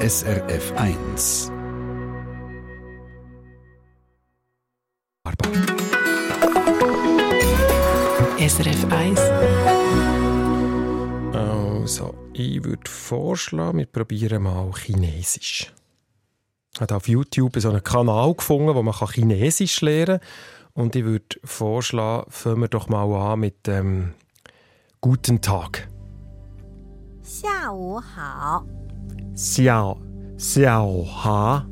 SRF 1. SRF 1. Also, ich würde vorschlagen, wir probieren mal Chinesisch. Ich habe auf YouTube so einen Kanal gefunden, wo man Chinesisch lernen kann. Und ich würde vorschlagen, fangen wir doch mal an mit ähm, Guten Tag. 下午好， Xiao, Xiao Ha,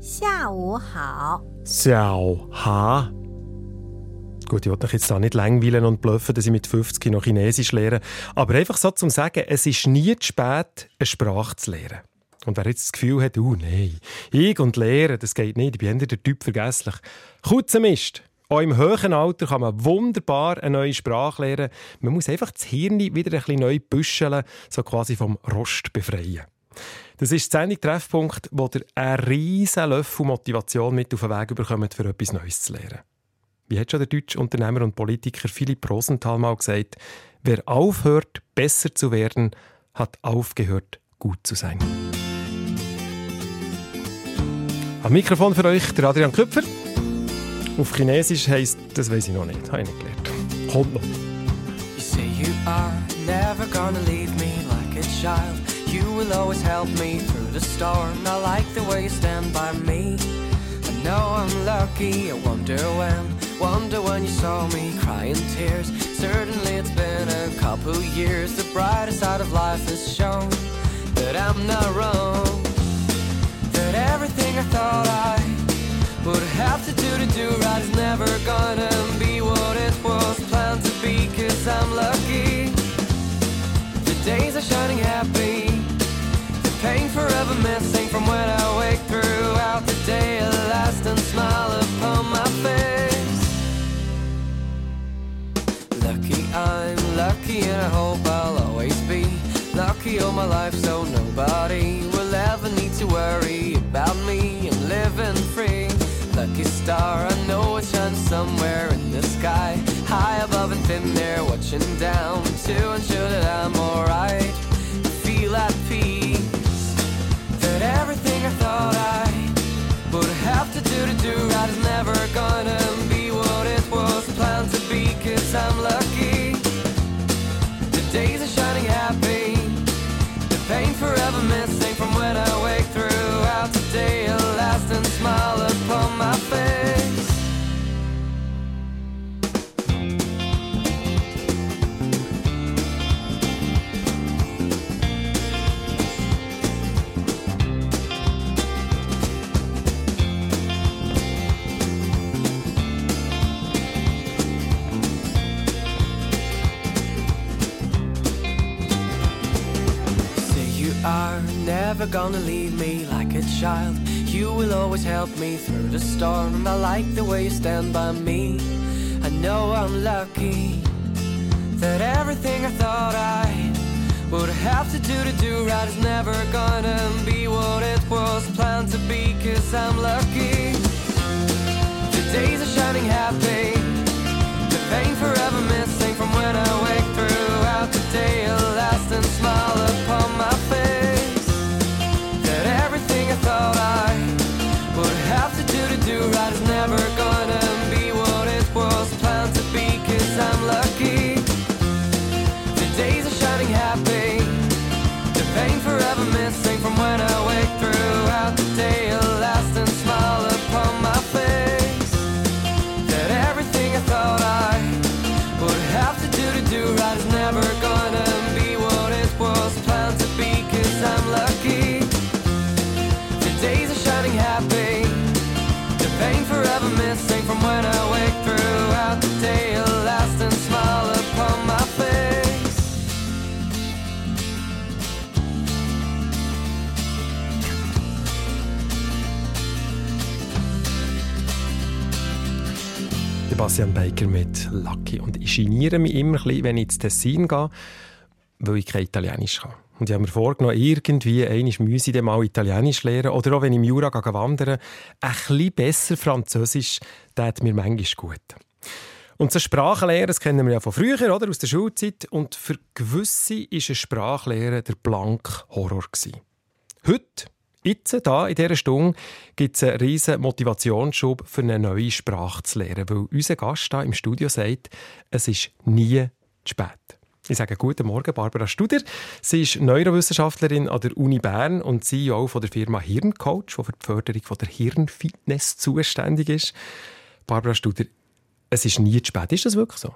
下午好， Xiao Ha. Gut, ich wollte euch jetzt da nicht langweilen und bluffen, dass ich mit 50 noch Chinesisch lehre. Aber einfach so zum Sagen, es ist nie zu spät, eine Sprache zu lernen. Und wer jetzt das Gefühl hat, oh nein, ich und Lehren, das geht nicht, ich bin eher der Typ vergesslich. Kurzer Mist. Auch im hohen Alter kann man wunderbar eine neue Sprache lernen. Man muss einfach das Hirn wieder ein bisschen neu büscheln, so quasi vom Rost befreien. Das ist die Sendung Treffpunkt, wo ihr einen riesen Löffel Motivation mit auf den Weg bekommt, für etwas Neues zu lernen. Wie hat schon der deutsche Unternehmer und Politiker Philipp Rosenthal mal gesagt, wer aufhört, besser zu werden, hat aufgehört, gut zu sein. Am Mikrofon für euch der Adrian Köpfer. Auf Chinesisch heisst, das weiß ich noch nicht, habe ich nicht gelernt. Kommt noch. You say you are never gonna leave me like a child. You will always help me through the storm. I like the way you stand by me. I know I'm lucky. I wonder when, wonder when you saw me crying tears. Certainly it's been a couple years. The brighter side of life has shown that I'm not wrong. All my life so nobody will ever need to worry about me. I'm living free. Lucky star, I know it shines somewhere in the sky. High above and thin air, watching down to ensure that I'm alright. Feel at peace. That everything I thought I would have to do to do right is never gonna be what it was planned to be. Cause I'm lucky. The days are shining happy mess never gonna leave me like a child. You will always help me through the storm. I like the way you stand by me. I know I'm lucky that everything I thought I would have to do to do right is never gonna be what it was planned to be. Cause I'm lucky. The days are shining happy. Sebastian Baker mit Lucky. Und ich geniere mich immer ein bisschen, wenn ich ins Tessin gehe, weil ich kein Italienisch kann. Und ich habe mir vorgenommen, irgendwie einmal müsse ich mal Italienisch lernen. Oder auch wenn ich im Jura gehe wandern ein bisschen besser Französisch, das tut mir manchmal gut. Und so Sprachenlehre, das kennen wir ja von früher, oder? aus der Schulzeit. Und für gewisse war eine Sprachlehre der blank Horror. Heute jetzt, da in dieser Stunde, gibt es einen riesen Motivationsschub für eine neue Sprache zu lernen, weil unser Gast hier im Studio sagt, es ist nie zu spät. Ich sage guten Morgen, Barbara Studer. Sie ist Neurowissenschaftlerin an der Uni Bern und CEO von der Firma Hirncoach, die für die Förderung von der Hirnfitness zuständig ist. Barbara Studer, es ist nie zu spät. Ist das wirklich so?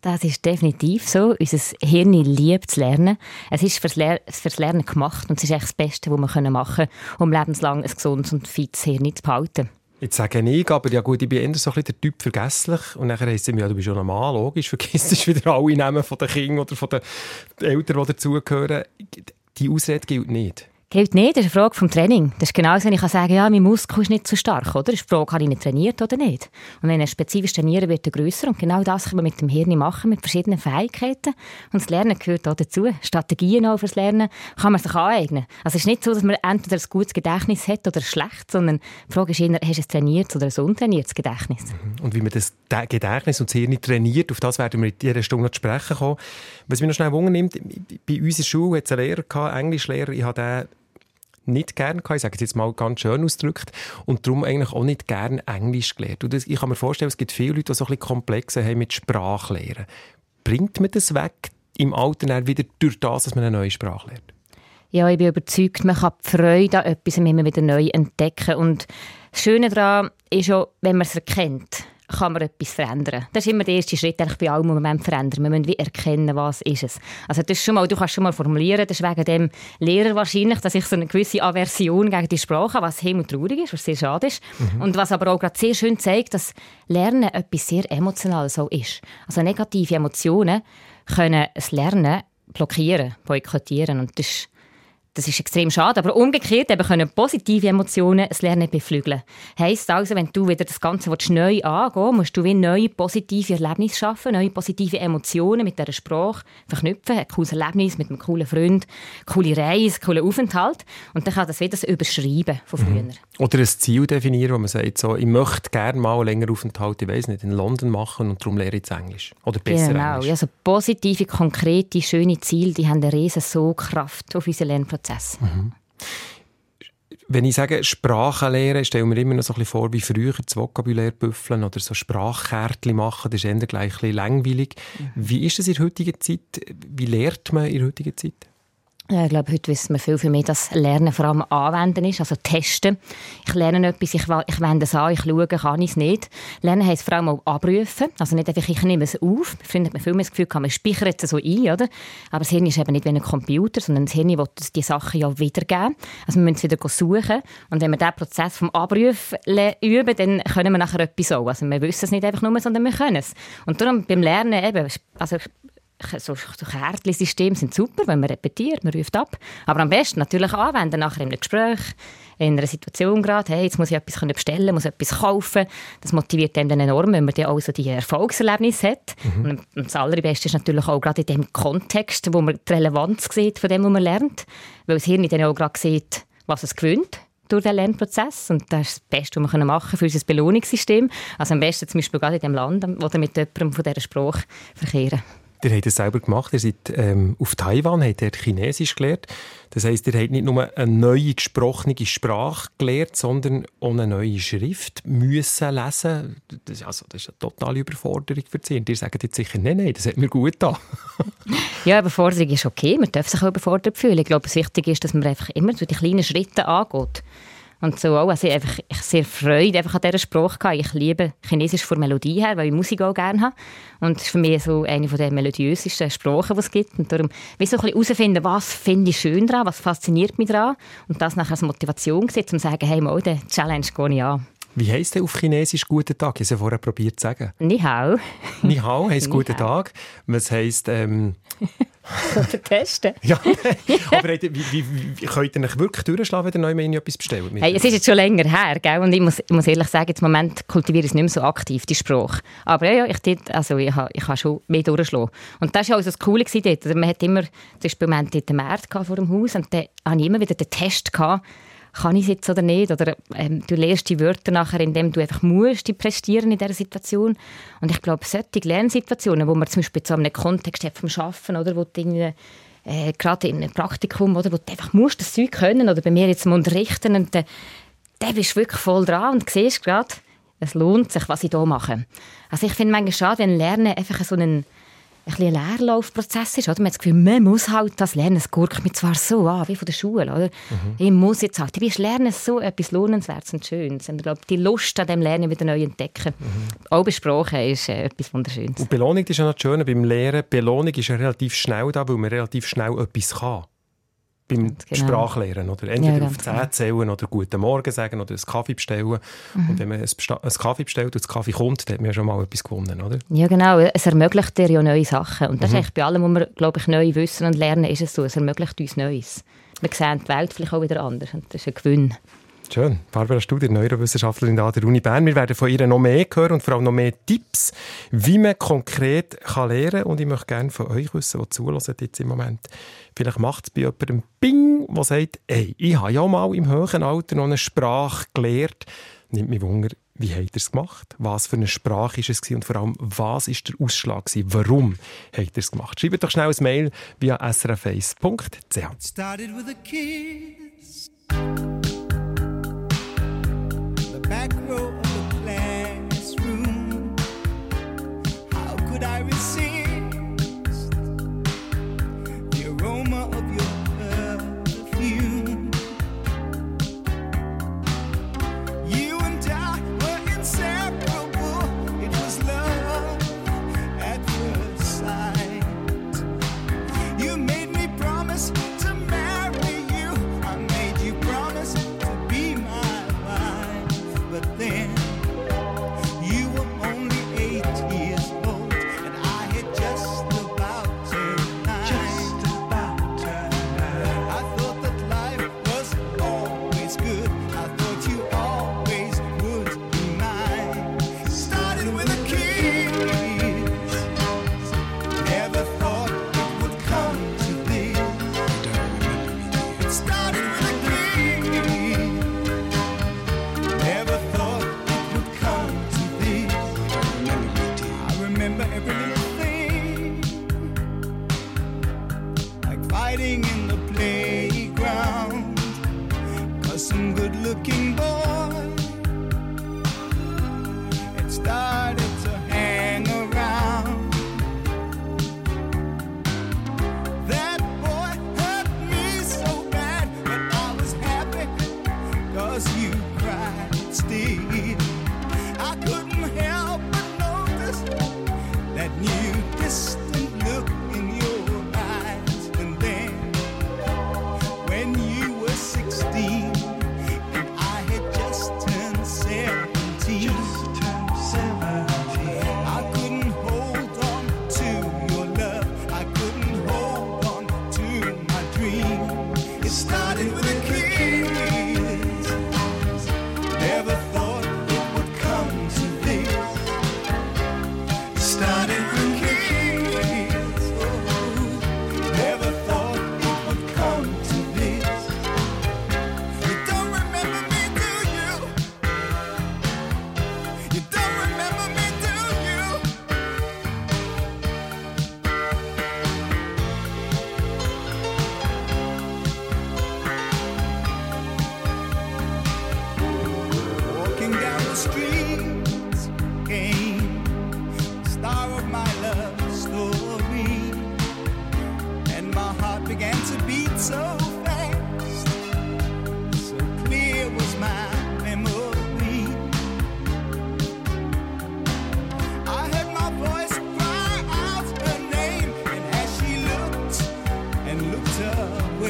Das ist definitiv so. Unser Hirn liebt zu lernen. Es ist fürs, Ler fürs Lernen gemacht und es ist echt das Beste, was wir machen können, um lebenslang ein gesundes und fites Hirn zu behalten. Jetzt sage ich, aber ja gut, ich bin eher so ein der Typ vergesslich. Und dann heisst es ja, du bist schon normal, logisch, vergisst wieder alle Namen von den Kindern oder von den Eltern, die dazugehören. Die Ausrede gilt nicht. Gilt nicht, das ist eine Frage vom Training. Das ist genauso, wenn ich kann sagen ja, mein Muskel ist nicht so stark, oder? Das ist die Frage, habe ich ihn trainiert oder nicht? Und wenn er spezifisch trainieren wird er grösser. Und genau das kann man mit dem Hirn machen, mit verschiedenen Fähigkeiten. Und das Lernen gehört auch dazu. Strategien auch fürs Lernen kann man sich aneignen. Also es ist nicht so, dass man entweder ein gutes Gedächtnis hat oder schlecht, sondern die Frage ist eher, hast du es trainiert oder ein untrainiertes Gedächtnis? Mhm. Und wie man das Gedächtnis und das Hirn trainiert, auf das werden wir in dieser Stunde noch zu sprechen kommen. Was mich noch schnell wundernimmt, bei uns in der Schule hat es einen Lehrer gehabt, Englischlehrer, ich habe den nicht gerne gehabt. Ich sage es jetzt mal ganz schön ausgedrückt. Und darum eigentlich auch nicht gerne Englisch gelernt. Und das, ich kann mir vorstellen, es gibt viele Leute, die so ein bisschen Komplexe haben mit Sprachlehren. Bringt man das weg im Alter wieder durch das, dass man eine neue Sprache lernt? Ja, ich bin überzeugt, man kann die Freude an etwas immer wieder neu entdecken. Und das Schöne daran ist auch, wenn man es erkennt kann man etwas verändern. Das ist immer der erste Schritt eigentlich bei allem, was man verändern Wir müssen wie erkennen, was ist es. Also das ist schon mal, du kannst schon mal formulieren, das ist wegen dem Lehrer wahrscheinlich, dass ich so eine gewisse Aversion gegen die Sprache habe, was traurig ist, was sehr schade ist. Mhm. Und was aber auch gerade sehr schön zeigt, dass Lernen etwas sehr Emotionales so ist. Also negative Emotionen können das Lernen blockieren, boykottieren und das ist das ist extrem schade. Aber umgekehrt eben können positive Emotionen das Lernen beflügeln. Heißt also, wenn du wieder das Ganze neu angehen musst du wie neue positive Erlebnisse schaffen, neue positive Emotionen mit dieser Sprache verknüpfen. Ein cooles Erlebnis mit einem coolen Freund, coole Reise, coolen Aufenthalt. Und dann kann das wieder das Überschreiben von früher. Mhm. Oder ein Ziel definieren, wo man sagt, so, ich möchte gerne mal einen längeren Aufenthalt, ich weiß nicht, in London machen und darum lehre ich jetzt Englisch. Oder besser genau. Englisch. Ja, also positive, konkrete, schöne Ziele, die haben eine riesen so Kraft auf unseren Lernprozess. Prozess. Mhm. Wenn ich sage Sprachen lernen, stelle ich mir immer noch so ein bisschen vor, wie früher das Vokabular büffeln oder so Sprachkärtchen machen. Das ist eher gleich ein bisschen langweilig. Mhm. Wie ist das in der heutigen Zeit? Wie lernt man in der heutigen Zeit? Ich glaube, heute wissen wir viel, viel mehr, dass Lernen vor allem anwenden ist, also testen. Ich lerne etwas, ich, ich wende es an, ich schaue, kann ich es nicht. Lernen heisst vor allem auch abrufen, also nicht einfach, ich nehme es auf. Ich finde, man viel mehr das Gefühl, man speichert es so ein, oder? Aber das Hirn ist eben nicht wie ein Computer, sondern das Hirn will die Sachen ja wiedergeben. Also wir müssen es wieder suchen. Und wenn wir diesen Prozess vom Abrufen üben, dann können wir nachher etwas auch. Also wir wissen es nicht einfach nur, sondern wir können es. Und darum beim Lernen eben, also so, Kärtchen-Systeme sind super, wenn man repetiert, man ruft ab. Aber am besten natürlich anwenden, nachher in einem Gespräch, in einer Situation gerade, hey, jetzt muss ich etwas bestellen, muss etwas kaufen. Das motiviert einem dann enorm, wenn man dann auch so die Erfolgserlebnisse hat. Mhm. Und das Allerbeste ist natürlich auch gerade in dem Kontext, wo man die Relevanz sieht von dem, was man lernt. Weil das Hirn dann auch gerade sieht, was es gewöhnt durch den Lernprozess. Und das ist das Beste, was wir machen können für unser Belohnungssystem. Also am besten zum Beispiel gerade in dem Land, wo wir mit jemandem von dieser Sprache verkehren. Ihr habt es selber gemacht. Ihr seid ähm, auf Taiwan, habt dort Chinesisch gelernt. Das heisst, ihr habt nicht nur eine neue gesprochene Sprache gelernt, sondern auch eine neue Schrift müssen lesen. Das, also, das ist eine totale Überforderung für Sie. Und ihr sagt jetzt sicher, nein, nein, das hat mir gut getan. ja, Überforderung ist okay. Man darf sich auch überfordert fühlen. Ich glaube, das Wichtige ist, dass man einfach immer so die kleinen Schritte angeht. Und so auch, also einfach, ich sehr Freude einfach an dieser Sprache gehabt. Ich liebe Chinesisch von Melodie her, weil ich Musik auch gerne habe. Und es ist für mich so eine der melodiösesten Sprachen, die es gibt. Und darum, wie so herausfinden, was finde ich schön daran, was fasziniert mich daran. Und das nachher als Motivation gesetzt, um zu sagen, hey, mal, den Challenge gehe ich an. Wie heisst denn auf Chinesisch «Guten Tag»? Ich habe es ja vorher probiert zu sagen. Ni hao. Ni hao heisst «Guten Tag». Was heisst... Ähm, Oder testen. ja, aber wie, wie, wie, könnt ihr euch wirklich durchschlagen, wenn ihr neu etwas bestellt? Hey, es ist jetzt schon länger her, gell? und ich muss, ich muss ehrlich sagen, im Moment kultiviere ich es nicht mehr so aktiv, die Sprache. Aber ja, ich, dort, also ich, ich habe schon mehr durchschlagen. Und das war auch so das Coole dort. Man hat immer, zum Beispiel, wir hatten einen Markt vor dem Haus und dann hatte ich immer wieder den Test gehabt, kann ich es jetzt oder nicht? Oder ähm, du lernst die Wörter nachher, indem du einfach musst, die prestieren in dieser Situation. Und ich glaube, solche Lernsituationen, wo man zum Beispiel zu einem Kontext hat vom Schaffen oder wo du äh, gerade in einem Praktikum, oder, wo du einfach musst das Zeug können oder bei mir jetzt mal unterrichten und dann, dann bist du wirklich voll dran und siehst gerade, es lohnt sich, was ich hier mache. Also ich finde manchmal schade, wenn Lernen einfach so einen ein bisschen Leerlaufprozess ist. Oder? Man hat das Gefühl, man muss halt das lernen. Es gurkt mich zwar so an, wie von der Schule. Oder? Mhm. Ich muss jetzt halt. Ich Lernen so etwas Lohnenswertes und Schönes. Und ich glaube, die Lust an dem Lernen wieder neu entdecken. Mhm. Auch besprochen ist äh, etwas Wunderschönes. Und Belohnung ist ja noch das Schöne beim Lehren. Belohnung ist ja relativ schnell da, weil man relativ schnell etwas kann beim genau. Sprachlehren. Oder entweder ja, auf 10 genau. zählen oder Guten Morgen sagen oder einen Kaffee bestellen. Mhm. Und wenn man einen Kaffee bestellt und das Kaffee kommt, dann hat man ja schon mal etwas gewonnen, oder? Ja, genau. Es ermöglicht dir ja neue Sachen. Und das mhm. ist bei allem, was wir, glaube ich, neu wissen und lernen, ist es so. Es ermöglicht uns Neues. Wir sehen die Welt vielleicht auch wieder anders. Und das ist ein Gewinn. Schön. Barbara Studier, Neurowissenschaftlerin an der Uni Bern. Wir werden von ihr noch mehr hören und vor allem noch mehr Tipps, wie man konkret kann lernen kann. Und ich möchte gerne von euch wissen, die zulassen jetzt im Moment. Vielleicht macht es bei jemandem Bing, der sagt, hey, ich habe ja mal im höheren Alter noch eine Sprache gelernt. Nimmt mich Wunder, wie habt ihr es gemacht? Was für eine Sprache ist es und vor allem, was ist der Ausschlag gewesen? Warum habt ihr es gemacht? Schreibt doch schnell ein Mail via srface.ch. back Hiding in the playground. Cause some good looking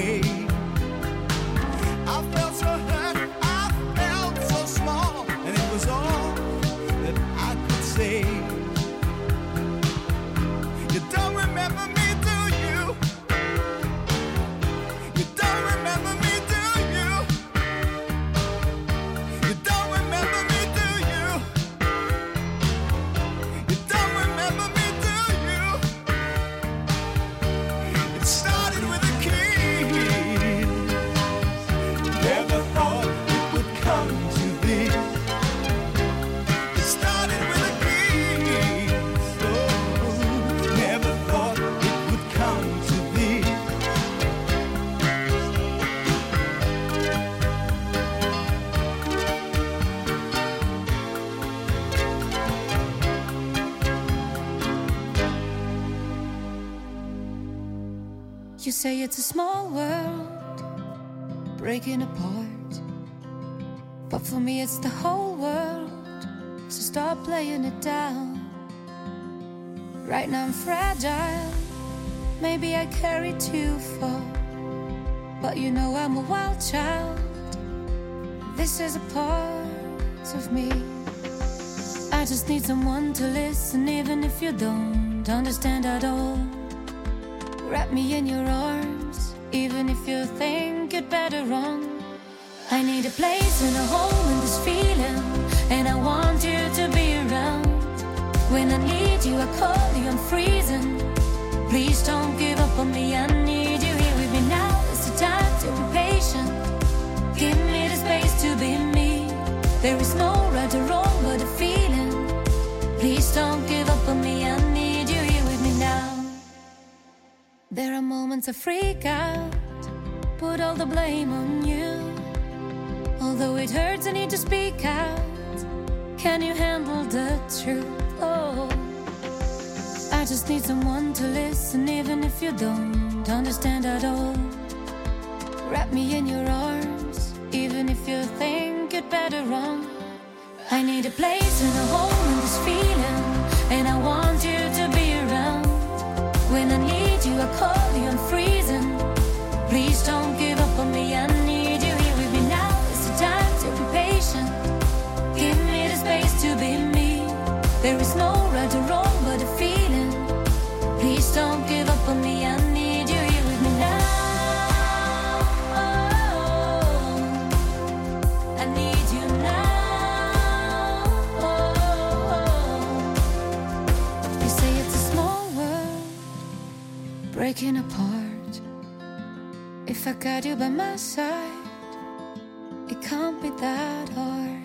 way. Small world, breaking apart. But for me, it's the whole world. So stop playing it down. Right now, I'm fragile. Maybe I carry too far. But you know, I'm a wild child. This is a part of me. I just need someone to listen, even if you don't understand at all. Wrap me in your arms, even if you think you'd better run. I need a place and a home in this feeling, and I want you to be around. When I need you, I call you, I'm freezing. Please don't give up on me, I need you here with me now. It's the time to be patient. Give me the space to be me. There is no I freak out, put all the blame on you. Although it hurts, I need to speak out. Can you handle the truth? Oh, I just need someone to listen, even if you don't understand at all. Wrap me in your arms, even if you think you'd better run. I need a place and a home in this feeling, and I want you to be around. When I need you, I call you, I'm freezing. Breaking apart. If I got you by my side, it can't be that hard.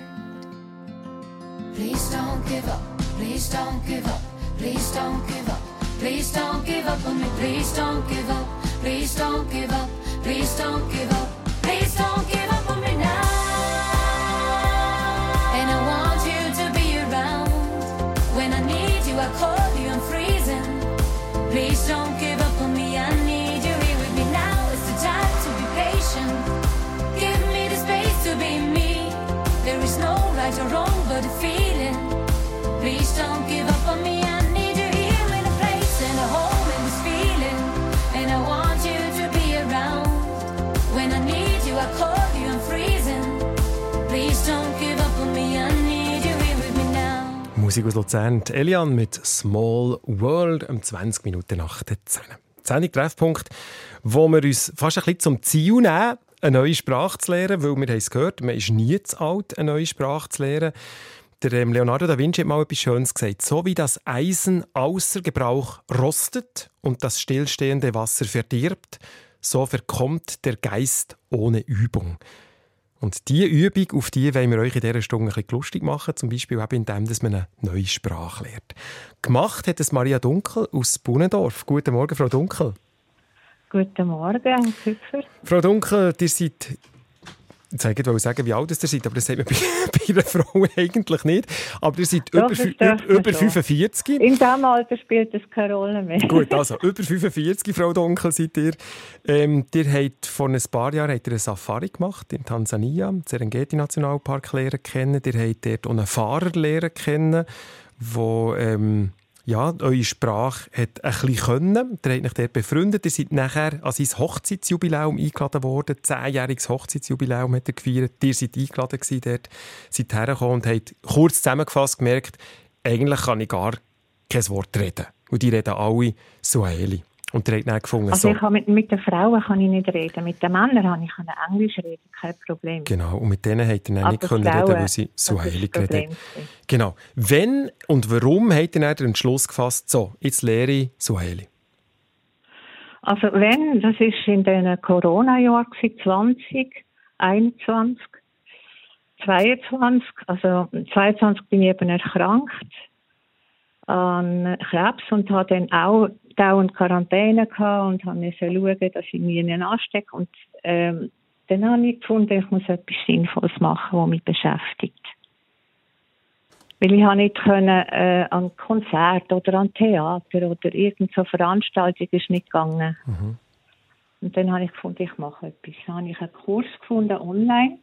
Please don't give up. Please don't give up. Please don't give up. Please don't give up on me. Please don't give up. Please don't give up. Please don't give up. Please don't give up on me now. And I want you to be around. When I need you, I call right or wrong, but a feeling. Please don't give up on me. I need you here in a place and a home in this feeling. And I want you to be around. When I need you, I call you. I'm freezing. Please don't give up on me. I need you here with me now. Musik aus Luzern. Elian mit Small World um 20 Minuten nach der 10. 10 Treffpunkt, wo wir uns fast ein bisschen zum Ziel nehmen, eine neue Sprache zu lernen, weil wir haben es gehört, man ist nie zu alt, eine neue Sprache zu lernen. Der ähm, Leonardo da Vinci hat mal etwas Schönes gesagt. So wie das Eisen außer Gebrauch rostet und das stillstehende Wasser verdirbt, so verkommt der Geist ohne Übung. Und diese Übung, auf die wollen wir euch in dieser Stunde ein bisschen lustig machen, zum Beispiel auch indem dass man eine neue Sprache lernt. Gemacht hat es Maria Dunkel aus Bunendorf. Guten Morgen, Frau Dunkel. Guten Morgen, Herr Küpfer. Frau Dunkel, ihr seid Jetzt wollte ich sagen, wie alt ihr seid, aber das sagt man bei, bei einer Frau eigentlich nicht. Aber ihr seid Doch, über, über, über schon. 45. In diesem Alter spielt das keine Rolle mehr. Gut, also über 45, Frau Dunkel, seid ihr. Ähm, ihr habt vor ein paar Jahren habt ihr eine Safari gemacht in Tansania, den Serengeti-Nationalpark lernen kennen. Ihr habt dort auch einen Fahrer lernen kennen, der ähm, ja, eure Sprache hat ein bisschen können. Ihr habt euch dort befreundet. Ihr seid nachher an sein Hochzeitsjubiläum eingeladen worden. Zehnjähriges Hochzeitsjubiläum hat er gefeiert. Ihr seid eingeladen gewesen dort, seid hergekommen und habt kurz zusammengefasst gemerkt, eigentlich kann ich gar kein Wort reden. Und die reden alle Swahili. Und ihr habt dann gefunden, Also so, ich kann mit, mit den Frauen kann ich nicht reden, mit den Männern kann ich kann Englisch reden, kein Problem. genau, und mit denen habt ihr dann nicht können reden, weil sie geredet haben. Problem. Genau. Wenn und warum habt ihr dann den Entschluss gefasst, so, jetzt lehre ich Swahili? Also wenn, das ist in den Corona-Jahren 20, 21, 22, also 22 bin ich eben erkrankt an Krebs und habe dann auch dauernd Quarantäne gehabt und habe müssen schauen, dass ich mich nicht anstecke und ähm, dann habe ich gefunden, ich muss etwas Sinnvolles machen, was mich beschäftigt. Weil ich habe nicht können, äh, an Konzert oder an Theater oder irgend so Veranstaltungen ist nicht gegangen. Und dann habe ich gefunden, ich mache etwas. Dann habe ich einen Kurs gefunden online.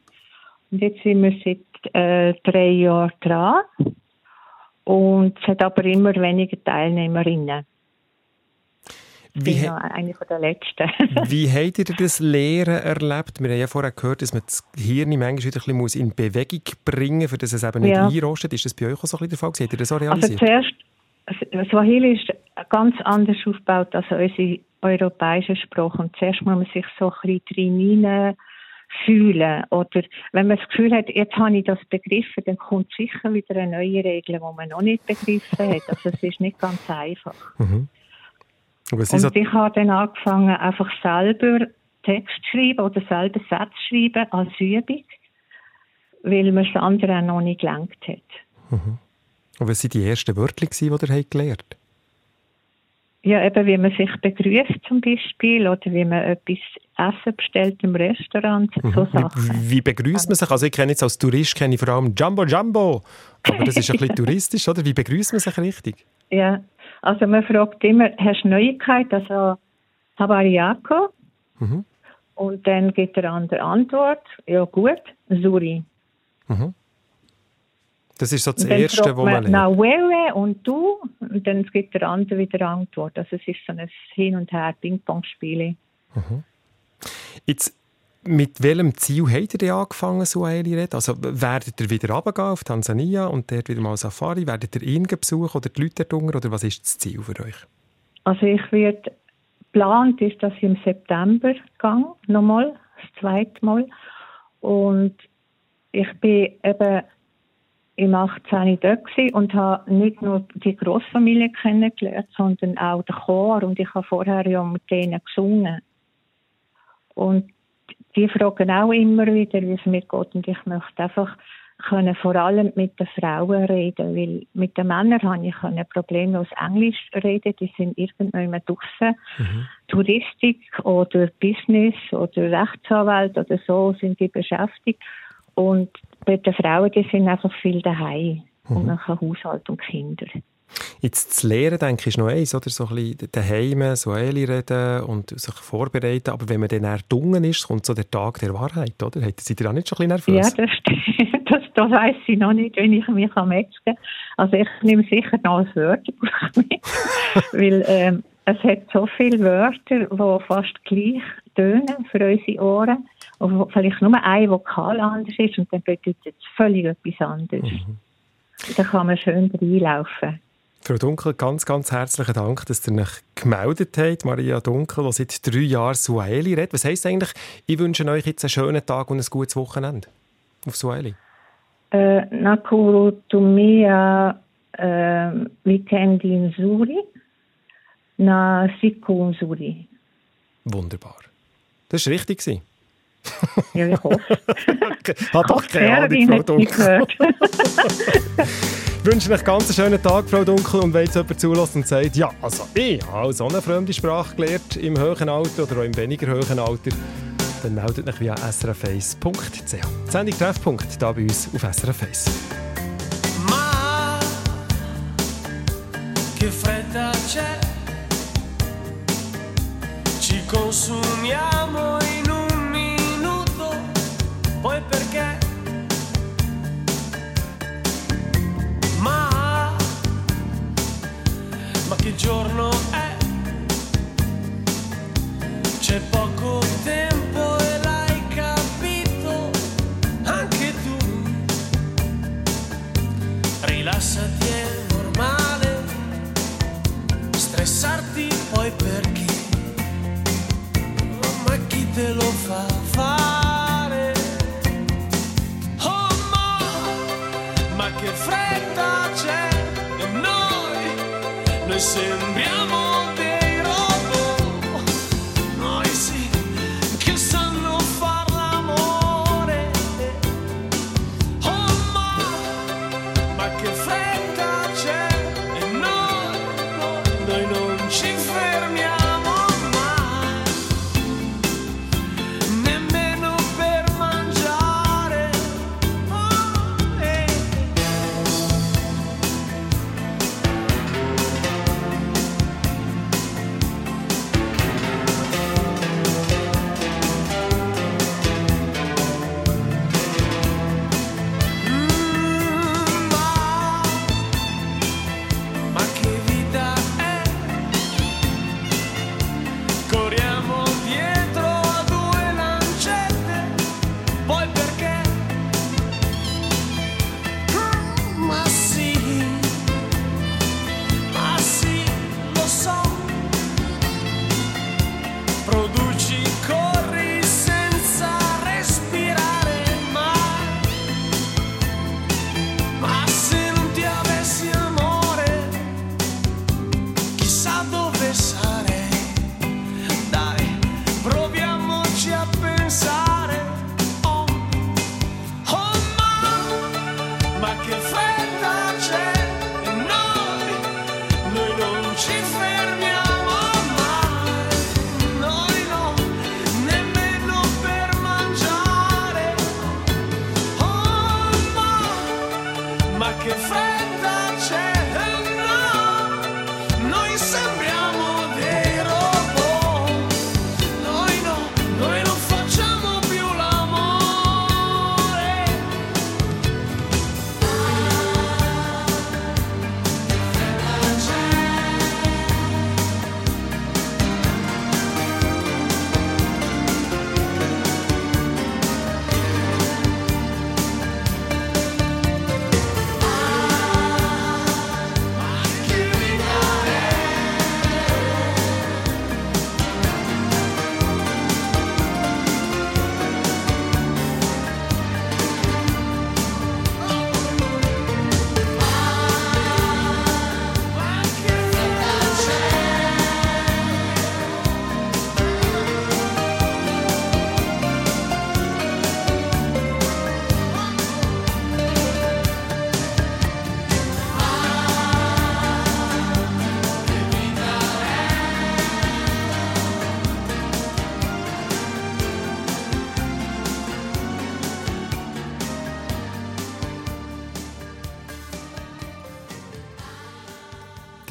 Und jetzt sind wir seit äh, drei Jahren dran. Und es hat aber immer weniger Teilnehmerinnen. Ich Wie, bin noch eine von der letzten. wie habt ihr das Lehren erlebt? Wir haben ja vorher gehört, dass man das Hirn manchmal wieder ein bisschen in Bewegung bringen muss, damit es eben nicht Ja. einrostet. Ist das bei euch auch so ein bisschen der Fall? Habt ihr das so Also realisiert? zuerst, Swahili ist ganz anders aufgebaut als unsere europäische Sprache. Und zuerst muss man sich so ein bisschen drin fühlen. Oder wenn man das Gefühl hat, jetzt habe ich das begriffen, dann kommt sicher wieder eine neue Regel, die man noch nicht begriffen hat. Also es ist nicht ganz einfach. So, Und ich habe dann angefangen, einfach selber Text zu schreiben oder selber Sätze zu schreiben als Übung, weil mir das andere auch noch nicht gelangt hat. und was waren die ersten Wörter, die ihr gelernt habt? Ja, eben wie man sich begrüßt zum Beispiel oder wie man etwas Essen bestellt im Restaurant, so Sachen. Wie, wie begrüßt man sich? Also ich kenne jetzt als Tourist kenne ich vor allem Jumbo Jumbo, aber das ist ein bisschen touristisch, oder? Wie begrüßt man sich richtig? Ja, also man fragt immer, hast du Neuigkeit? Also Habariako. Mhm. Und dann gibt der andere Antwort, ja gut, Suri. Das ist so das Erste, was man lernt. Na, wewe und du? Und dann gibt der andere wieder Antwort. Also es ist so ein Hin und Her, Ping-Pong-Spiel. Jetzt, mit welchem Ziel habt ihr denn angefangen, zu reden? Also werdet ihr wieder runtergehen auf Tansania und dort wieder mal Safari? Werdet ihr ihn besuchen oder die Leute dort oder was ist das Ziel für euch? Also ich werde, geplant ist, dass ich im September gehe, nochmal, das zweite Mal. Und ich bin eben im 18. dort und habe nicht nur die Großfamilie kennengelernt, sondern auch den Chor. Und ich habe vorher ja mit denen gesungen. Und die fragen auch immer wieder, wie es mir geht. Und ich möchte einfach können vor allem mit den Frauen reden, weil mit den Männern habe ich können problemlos Englisch reden. Die sind irgendwann draußen. Touristik oder Business oder Rechtsanwalt oder so sind die beschäftigt. Und bei den Frauen, die sind einfach viel daheim und machen Haushalt und Kinder. Jetzt zu lehren, denke ich, ist noch eins, oder? So ein bisschen daheim, Suaheli reden und sich vorbereiten. Aber wenn man dann näher dunkel ist, kommt so der Tag der Wahrheit, oder? Seid ihr auch nicht schon ein bisschen Ja, nervös? das stimmt. Das, das weiss ich noch nicht, wenn ich mich am matchen Also ich nehme sicher noch ein Wörterbuch mit, weil ähm, es hat so viele Wörter, die fast gleich tönen für unsere Ohren. Und vielleicht nur ein Vokal anders ist und dann bedeutet es völlig etwas anderes. Da kann man schön reinlaufen. Frau Dunkel, ganz, ganz herzlichen Dank, dass ihr euch gemeldet habt. Maria Dunkel, die seit drei Jahren Suaheli redet. Was heisst eigentlich, ich wünsche euch jetzt einen schönen Tag und ein gutes Wochenende auf Suaheli? Eh, nakutumia eh, wikendi nzuri na siku nzuri. Wunderbar. Das war richtig. Ja, ich hoffe. Hat doch keine Ahnung, Frau Dunkel. gehört. Ich wünsche euch ganz einen schönen Tag, Frau Dunkel. Und wenn jetzt jemand zulässt und sagt, ja, also ich habe so eine fremde Sprache gelernt im höheren Alter oder auch im weniger höheren Alter, dann meldet euch via srf1.ch. Die Sendung Treffpunkt hier bei uns auf SRF 1. Ma che fretta c'è, ci consumiamo in poi perché? Ma, ma che giorno è? C'è poco tempo e l'hai capito anche tu. Rilassati è normale, stressarti poi perché? Ma chi te lo fa fare? Symbiont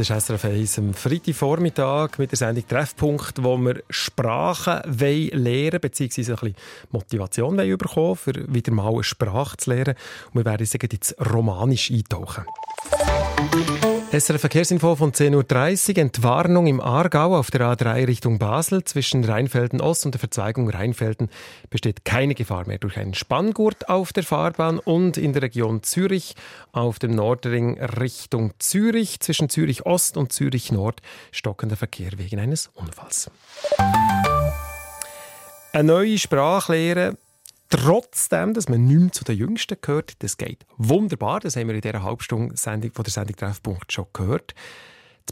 ist SRF 1 am Freitagvormittag mit der Sendung Treffpunkt, wo wir Sprachen lernen bzw. ein bisschen Motivation bekommen für wieder mal eine Sprache zu lernen. Und wir werden jetzt ins Romanisch eintauchen. SRF Verkehrsinfo von 10.30 Uhr. Entwarnung im Aargau auf der A3 Richtung Basel. Zwischen Rheinfelden Ost und der Verzweigung Rheinfelden besteht keine Gefahr mehr durch einen Spanngurt auf der Fahrbahn und in der Region Zürich auf dem Nordring Richtung Zürich. Zwischen Zürich Ost und Zürich Nord stockender Verkehr wegen eines Unfalls. Eine neue Sprachlehre trotzdem, dass man nicht mehr zu den Jüngsten gehört. Das geht wunderbar. Das haben wir in dieser Halbstunde Sendung, von der Sendung Treffpunkt schon gehört.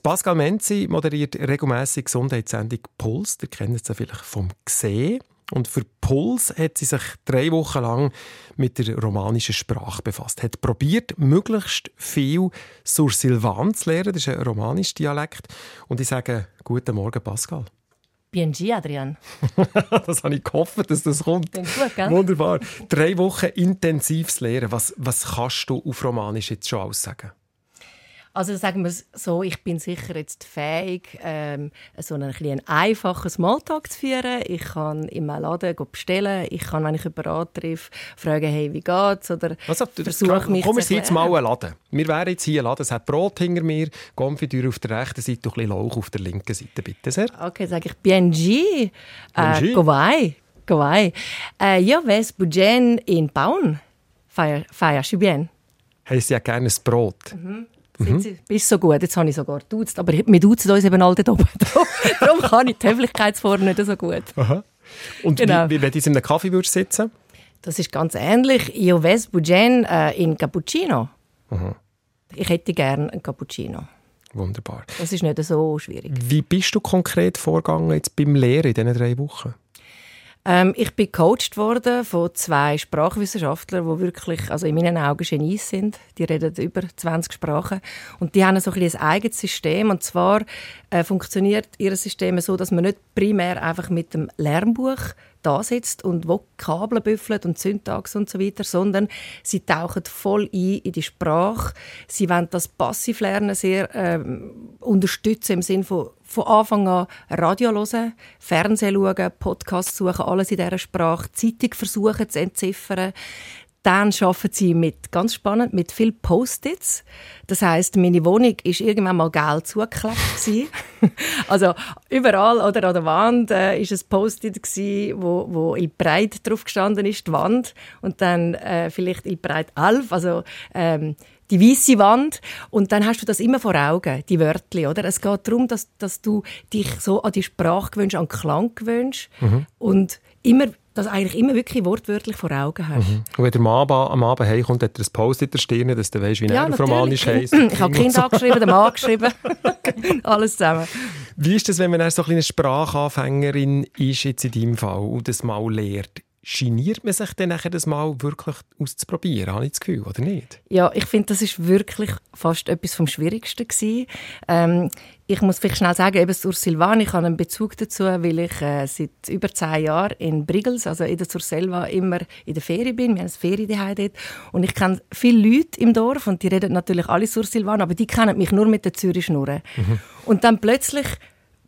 Pascal Menzi moderiert regelmäßig Gesundheitssendung Puls. Ihr kennt es ja vielleicht vom Gesehen. Und für Puls hat sie sich drei Wochen lang mit der romanischen Sprache befasst. Hat probiert, möglichst viel sur Silvan zu lernen. Das ist ein romanischer Dialekt. Und ich sage Guten Morgen, Pascal. BNG, Adrian. das habe ich gehofft, dass das kommt. Gut, gell? Wunderbar. Drei Wochen intensives Lehren. Was, was kannst du auf Romanisch jetzt schon aussagen? Also sagen wir es so, ich bin sicher jetzt fähig, ähm, so einen, einen einfachen Smalltalk zu führen. Ich kann im Laden bestellen. Ich kann, wenn ich jemanden antreffe, fragen, hey, wie geht's? Oder also, versuche mich Komm, wir zu sind jetzt mal ein Laden. Wir wären jetzt hier ein Laden. Es hat Brot hinter mir, Konfitüre auf der rechten Seite und ein bisschen Lauch auf der linken Seite. Bitte sehr. Okay, sage ich BNG. Äh, Gowai. Gowai. Äh, ja, ves bugen in Paun. Feier bien. Heisst ja gerne ein Brot. Mhm. Mhm. Bist so gut, jetzt habe ich sogar duzt. Aber wir duzen uns eben alle oben. Darum kann ich die Höflichkeitsform nicht so gut. Aha. Und Genau. wie, wie, wenn du jetzt in einem Kaffee würdest sitzen Das ist ganz ähnlich. Io ves bugen äh, in Cappuccino. Ich hätte gerne einen Cappuccino. Wunderbar. Das ist nicht so schwierig. Wie bist du konkret vorgegangen jetzt beim Lehren in diesen drei Wochen? Ähm, ich bin gecoacht worden von zwei Sprachwissenschaftlern, die wirklich, also in meinen Augen Genies sind. Die reden über 20 Sprachen und die haben so ein, ein eigenes System. Und zwar äh, funktioniert ihr System so, dass man nicht primär einfach mit dem Lernbuch da sitzt und Vokabeln büffelt und Syntax und so weiter, sondern sie tauchen voll ein in die Sprache. Sie wollen das Passivlernen sehr ähm, unterstützen im Sinne von von Anfang an Radio hören, Fernsehen schauen, Podcasts suchen, alles in dieser Sprache, Zeitung versuchen zu entziffern. Dann arbeiten sie mit, ganz spannend, mit viel Post-its. Das heißt, meine Wohnung ist irgendwann mal gelb zugeklebt. Also überall oder an der Wand äh, ist ein Post-it wo, wo Il Breit drauf gestanden ist, die Wand. Und dann äh, vielleicht Il Breit Alf, also ähm, die weiße Wand und dann hast du das immer vor Augen, die Wörter, oder? Es geht darum, dass, dass du dich so an die Sprache gewöhnst, an den Klang gewöhnst und immer, das eigentlich immer wirklich wortwörtlich vor Augen hast. Und wenn der Mann am Abend heimkommt, hat er ein Post in der Stirn, dass du weißt, wie er auf Romanisch heisst. Ich habe Kind angeschrieben, den Mann geschrieben, alles zusammen. Wie ist das, wenn man dann so eine kleine Sprachanfängerin ist, jetzt in deinem Fall, und das mal lehrt? Geniert man sich dann nachher das mal wirklich auszuprobieren, habe ich das Gefühl, oder nicht? Ja, ich finde, das ist wirklich fast etwas vom Schwierigsten gewesen. Ähm, ich muss vielleicht schnell sagen, eben zur Silvan, ich habe einen Bezug dazu, weil ich äh, seit über zehn Jahren in Brigels, also in der Surselva, immer in der Ferien bin. Wir haben eine Ferien dort. Und ich kenne viele Leute im Dorf und die reden natürlich alle Sursilvan, aber die kennen mich nur mit der Zürich Schnurren. Und dann plötzlich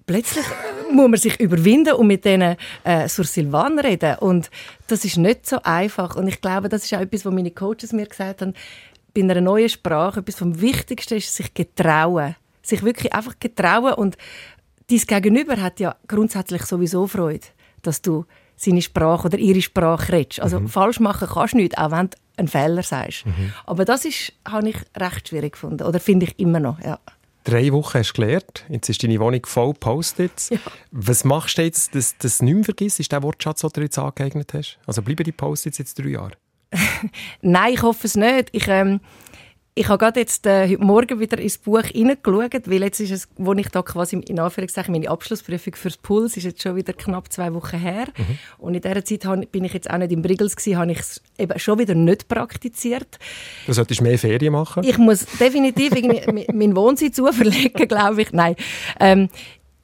plötzlich muss man sich überwinden und mit denen äh, sur Silvan reden. Und das ist nicht so einfach. Und ich glaube, das ist auch etwas, was meine Coaches mir gesagt haben. Bei einer neuen Sprache, etwas vom Wichtigsten ist, sich getrauen. Sich wirklich einfach getrauen. Und dein Gegenüber hat ja grundsätzlich sowieso Freude, dass du seine Sprache oder ihre Sprache redest. Also falsch machen kannst du nicht, auch wenn du einen Fehler sagst. Aber das ist, habe ich recht schwierig gefunden. Oder finde ich immer noch, ja. Drei Wochen hast du gelernt, jetzt ist deine Wohnung voll Post-its. Was machst du jetzt, dass du das nicht mehr vergisst? Ist der Wortschatz, den du jetzt angeeignet hast? Also bleiben die Post-its jetzt drei Jahre? Nein, ich hoffe es nicht. Ich, ähm, ich habe gerade jetzt äh, heute Morgen wieder ins Buch hineingeschaut, weil jetzt ist es, wo ich da quasi in Anführungszeichen meine Abschlussprüfung fürs Puls ist jetzt schon wieder knapp zwei Wochen her. Und in dieser Zeit han- bin ich jetzt auch nicht im Brigels gewesen, habe ich es eben schon wieder nicht praktiziert. Du solltest mehr Ferien machen. Ich muss definitiv meinen Wohnsitz verlegen, glaube ich. Nein. Ähm,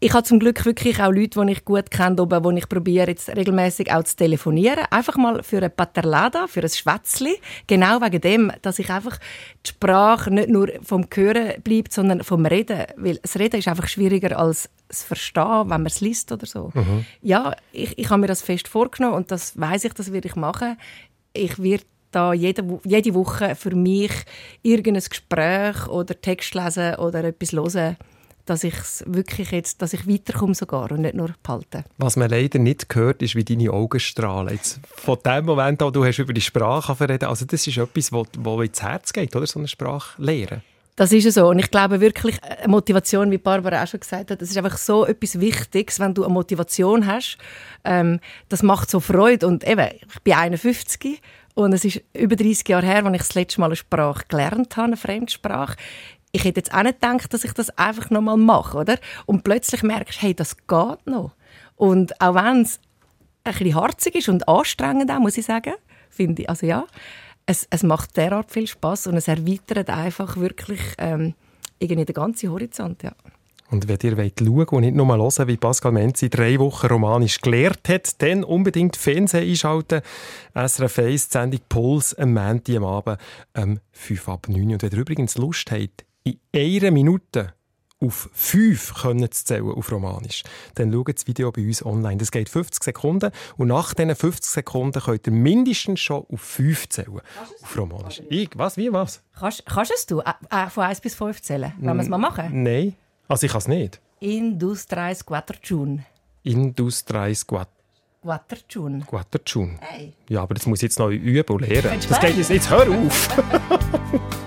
ich habe zum Glück wirklich auch Leute, die ich gut kenne, oben, wo ich probiere jetzt regelmäßig auch zu telefonieren. Einfach mal für eine Paterlada, für ein Schwätzli. Genau wegen dem, dass ich einfach die Sprache nicht nur vom Hören bleibt, sondern vom Reden. Weil das Reden ist einfach schwieriger als das Verstehen, wenn man es liest oder so. Mhm. Ja, ich, ich habe mir das fest vorgenommen und das weiß ich, das werde ich machen. Ich werde da jede, jede Woche für mich irgendein Gespräch oder Text lesen oder etwas hören dass ich wirklich jetzt, dass ich weiterkomme sogar und nicht nur behalte. Was man leider nicht hört, ist, wie deine Augen strahlen. Jetzt, von dem Moment an, du hast über die Sprache reden, also das ist etwas, wo, wo ins Herz geht, oder? So eine Sprache lehren. Das ist so. Und ich glaube wirklich, eine Motivation, wie Barbara auch schon gesagt hat, das ist einfach so etwas Wichtiges, wenn du eine Motivation hast. Ähm, das macht so Freude. Und eben, ich bin 51 und es ist über 30 Jahre her, als ich das letzte Mal eine Sprache gelernt habe, eine Fremdsprache ich hätte jetzt auch nicht gedacht, dass ich das einfach noch mal mache, oder? Und plötzlich merkst du, hey, das geht noch. Und auch wenn es ein bisschen harzig ist und anstrengend auch, muss ich sagen, finde ich, also ja, es, es macht derart viel Spaß und es erweitert einfach wirklich ähm, irgendwie den ganzen Horizont, ja. Und wenn ihr wollt schauen und nicht nur mal hören, wie Pascal Menzi drei Wochen Romanisch gelehrt hat, dann unbedingt Fernsehen einschalten. SRF 1, die Sendung Puls am Montag am Abend um 5 ab 9. Und wenn ihr übrigens Lust habt, in einer Minute auf fünf können zu zählen auf Romanisch, dann schaut das Video bei uns online. Das geht 50 Sekunden und nach diesen 50 Sekunden könnt ihr mindestens schon auf fünf zählen auf Romanisch. Ich, was, wie, was? Kannst, kannst du es du, äh, von 1 bis 5 zählen? Wollen wir es mal machen? Nein, also ich kann es nicht. Indus tres quattro chun. Indus tres quattro. Quattro chun. Quattro chun. Hey. Ja, aber das muss ich jetzt noch üben und lernen. Das geht jetzt, jetzt hör auf!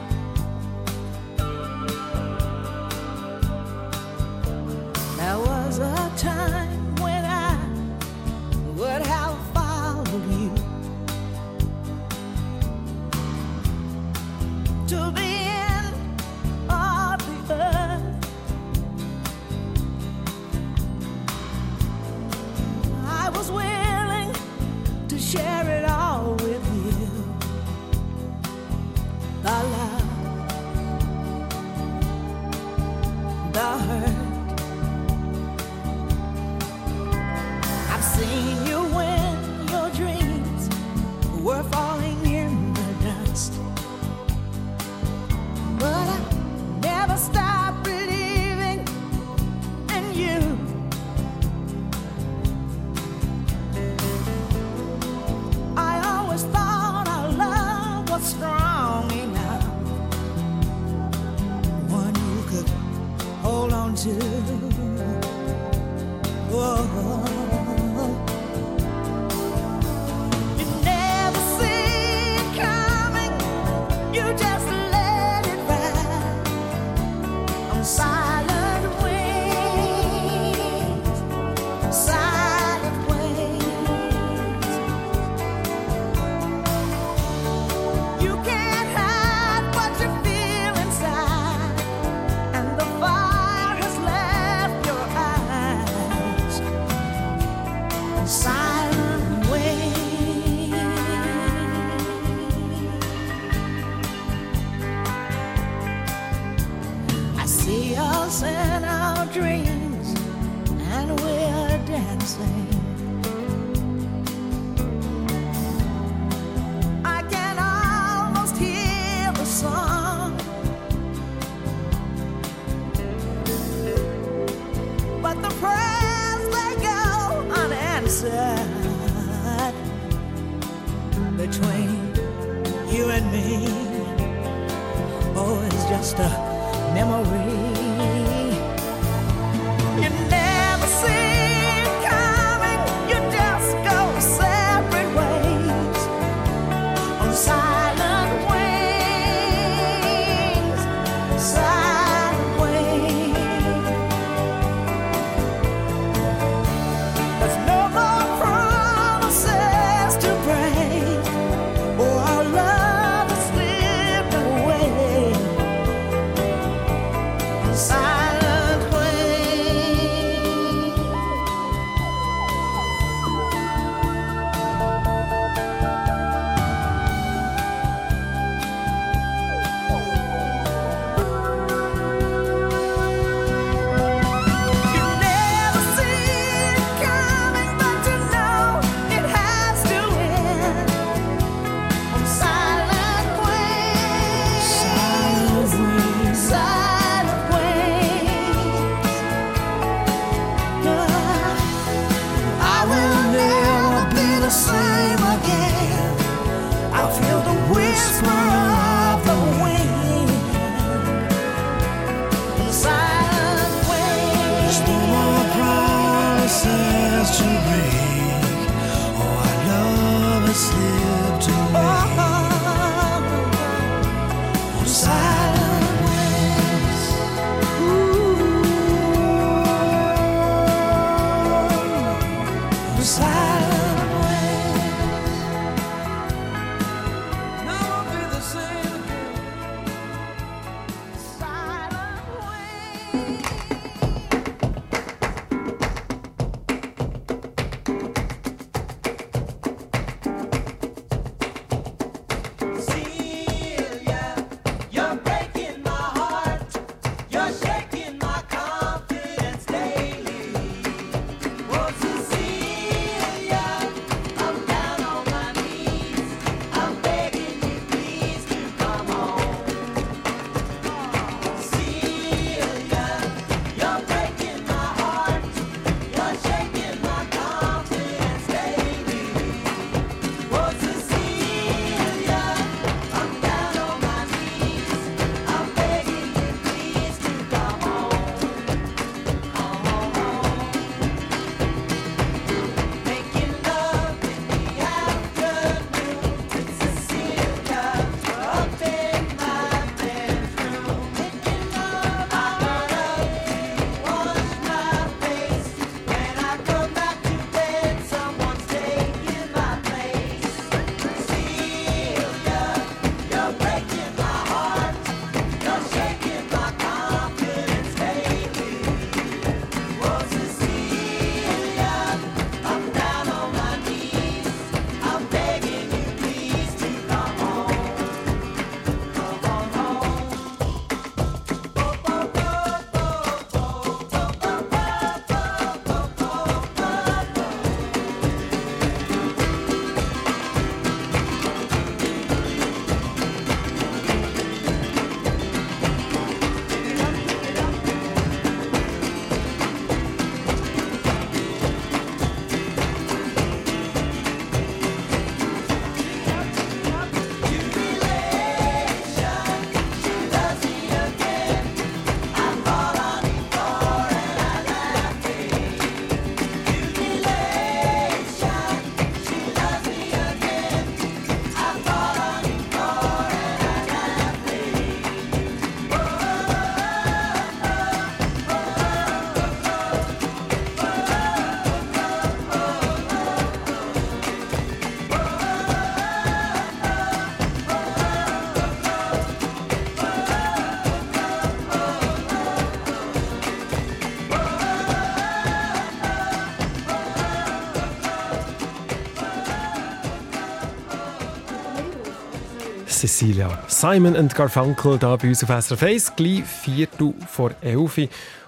Cecilia. Simon und Garfunkel hier bei uns auf SRF 1, gleich Viertel vor elf.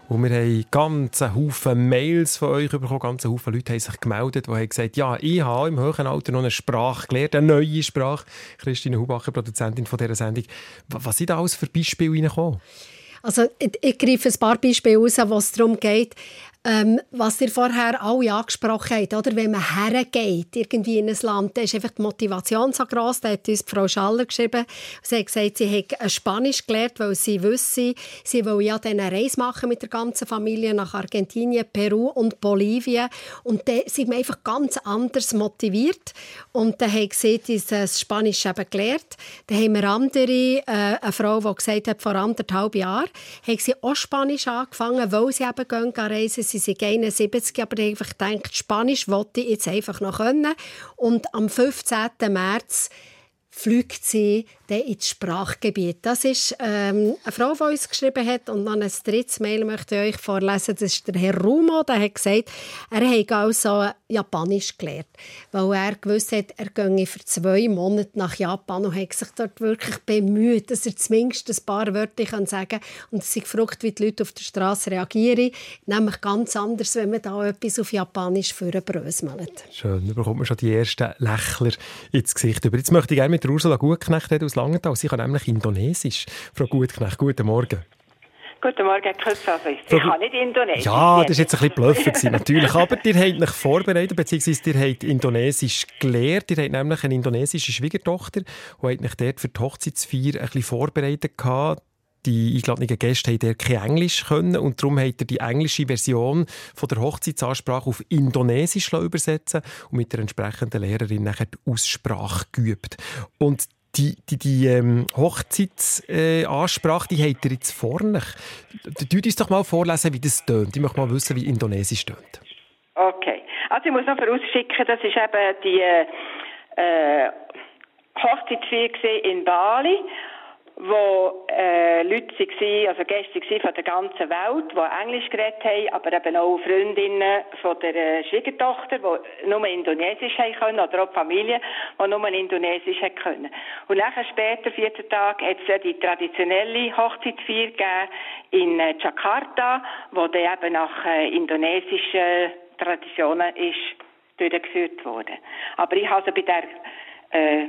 Und wir haben ganz Haufen Mails von euch bekommen, ganz Haufen Leute haben sich gemeldet, die haben gesagt, ja, ich habe im höheren Alter noch eine Sprache gelernt, eine neue Sprache. Christine Hubacher, Produzentin von dieser Sendung. Was sind da alles für Beispiele reingekommen? Also ich, greife ein paar Beispiele raus, wo es darum geht, ähm, was ihr vorher alle angesprochen habt, oder? wenn man hergeht, irgendwie in ein Land, dann ist einfach die Motivation so gross. Da hat uns Frau Schaller geschrieben, sie hat gesagt, sie hat Spanisch gelernt, weil sie wüsste, sie will ja dann eine Reise machen mit der ganzen Familie nach Argentinien, Peru und Bolivien. Und dann sind wir einfach ganz anders motiviert. Und dann haben sie dieses Spanisch eben gelernt. Dann haben wir andere, äh, eine Frau, die gesagt hat, vor anderthalb Jahren, haben sie auch Spanisch angefangen, weil sie eben gehen reisen sie sind 71, aber ich einfach gedacht, Spanisch wollte ich jetzt einfach noch können. Und am 15. März fliegt sie dann ins Sprachgebiet. Das ist ähm, eine Frau, die uns geschrieben hat und dann ein drittes Mail möchte ich euch vorlesen. Das ist der Herr Rumo, der hat gesagt, er hat also Japanisch gelernt, weil er gewusst hat, er gehe für zwei Monate nach Japan und hat sich dort wirklich bemüht, dass er zumindest ein paar Wörter kann sagen kann und sich gefragt, wie die Leute auf der Straße reagieren. Nämlich ganz anders, wenn man da etwas auf Japanisch vorbröselt. Schön, da bekommt man schon die ersten Lächler ins Gesicht. Aber jetzt möchte ich gerne mit Ursula Gutknecht aus Langenthal. Sie kann nämlich Indonesisch. Frau Gutknecht, guten Morgen. Guten Morgen, Herr Christopher. Ich kann nicht Indonesisch. Ja, das war jetzt ein bisschen bluffen, natürlich. Aber ihr habt euch vorbereitet, beziehungsweise ihr habt Indonesisch gelernt. Ihr habt nämlich eine indonesische Schwiegertochter und habt euch dort für die Hochzeitsfeier ein bisschen vorbereitet gehabt. Die eingeladenen Gäste haben dort kein Englisch können und darum habt ihr die englische Version von der Hochzeitsansprache auf Indonesisch übersetzen und mit der entsprechenden Lehrerin nachher die Aussprache geübt. Und die, die, die ähm, Hochzeitsansprache, äh, die habt ihr jetzt vorne. Tut uns doch mal vorlesen, wie das tönt. Ich möchte mal wissen, wie Indonesisch tönt. Okay. Also ich muss noch vorausschicken, das ist eben die äh, Hochzeitsfeier in Bali wo äh, Leute waren, also Gäste waren von der ganzen Welt, die Englisch geredet haben, aber eben auch Freundinnen von der äh, Schwiegertochter, die nur Indonesisch haben können, oder auch Familie, die nur Indonesisch haben können. Und nachher später, vierten Tag, hat es die traditionelle Hochzeitsfeier gegeben in äh, Jakarta, wo dann eben nach äh, indonesischen Traditionen ist durchgeführt worden. Aber ich habe also bei der äh,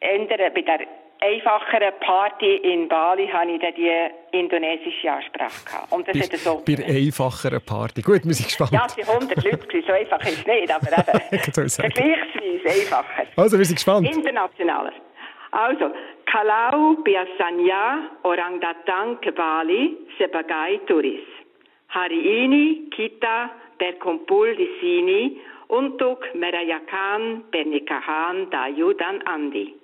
ändern, bei der einfacheren Party in Bali hatte ich dann die indonesische Ansprache. Gehabt. Und das bei, hat so bei einfacheren Party. Gut, wir sind gespannt. Ja, es sind 100 Leute, so einfach ist es nicht, aber eben vergleichsweise einfacher. Also, wir sind gespannt. Internationaler. Also, Kalau biasanya orang datang ke Bali sebagai turis. Hari ini kita berkumpul di sini untuk merayakan pernikahan Dayu dan Andi.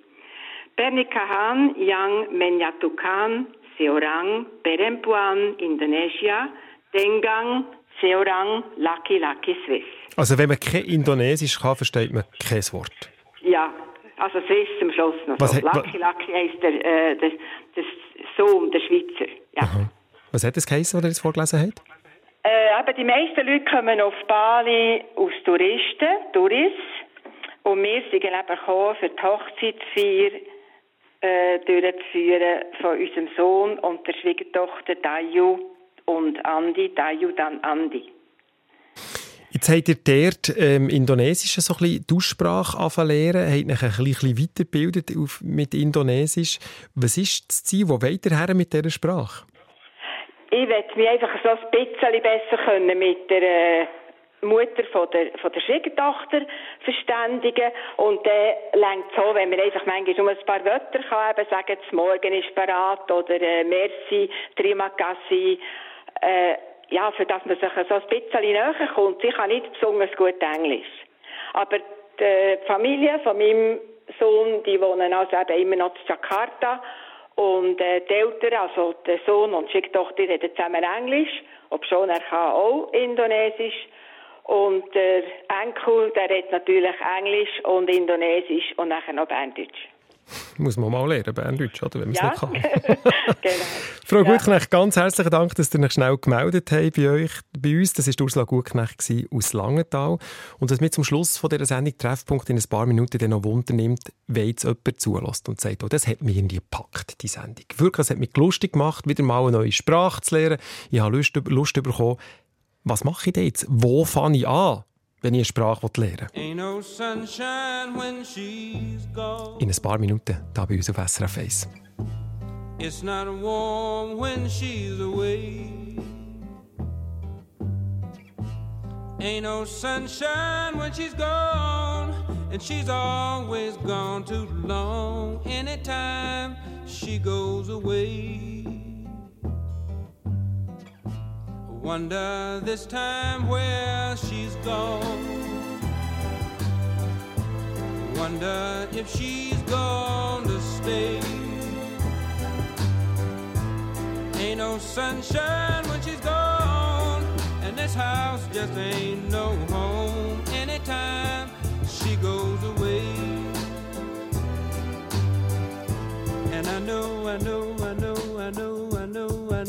Pernikahan yang menyatukan seorang perempuan Indonesia dengan seorang laki-laki Swiss. Also wenn man kein Indonesisch kann, versteht man kein Wort. Ja, also Swiss am Schluss noch. Was so. hat- Laki-Laki heisst der, äh, der, der Sohn, der Schweizer. Ja. Was hat das geheißen, was ihr jetzt vorgelesen habt? Äh, eben die meisten Leute kommen auf Bali aus Touristen, Touris. Und wir sind eben gekommen, für die Hochzeitsfeier äh, durchzuführen von unserem Sohn und der Schwiegertochter Dayu und Andi, Dayu dann Andi. Jetzt habt ihr dort ähm, Indonesisch so ein bisschen die Aussprache lernen, habt euch ein bisschen weitergebildet auf, mit Indonesisch. Was ist das Ziel? Wo wollt ihr her mit dieser Sprache? Ich möchte mich einfach so ein bisschen besser können mit der äh, Mutter von der, von der Schwiegertochter verständigen. Und dann längt so, wenn man einfach manchmal nur ein paar Wörter kann, eben sagen, das Morgen ist parat oder äh, Merci, Terima kasih, äh, ja, für dass man sich so ein bisschen näher kommt. Ich kann nicht besonders gut Englisch. Aber die Familie von meinem Sohn, die wohnen also eben immer noch in Jakarta. Und äh, die Eltern, also der Sohn und die Schwiegertochter, reden zusammen Englisch, obschon er kann auch Indonesisch. Und der Enkel, der redet natürlich Englisch und Indonesisch und nachher noch Berndeutsch. Muss man mal lernen, Berndeutsch, oder? wenn man es Ja. nicht kann. genau. Frau. Gutknecht, ganz herzlichen Dank, dass ihr euch schnell gemeldet habt bei euch, bei uns. Das war Ursula Gutknecht aus Langenthal. Und was mich zum Schluss von dieser Sendung Treffpunkt in ein paar Minuten dann noch Wunder nimmt, wenn jetzt jemand zulässt und sagt, oh, das hat mich irgendwie gepackt, die Sendung. Wirklich, es hat mich lustig gemacht, wieder mal eine neue Sprache zu lernen. Ich habe Lust, Lust bekommen. Was mache ich denn jetzt? Wo fange ich an, wenn ich eine Sprache lernen will? No. In ein paar Minuten, da bei uns auf SRF 1. It's not warm when she's away. Ain't no sunshine when she's gone, and she's always gone too long. Anytime she goes away, wonder this time where she's gone. Wonder if she's gonna stay. Ain't no sunshine when she's gone, and this house just ain't no home anytime she goes away. And I know, I know, I know, I know, I know, I know,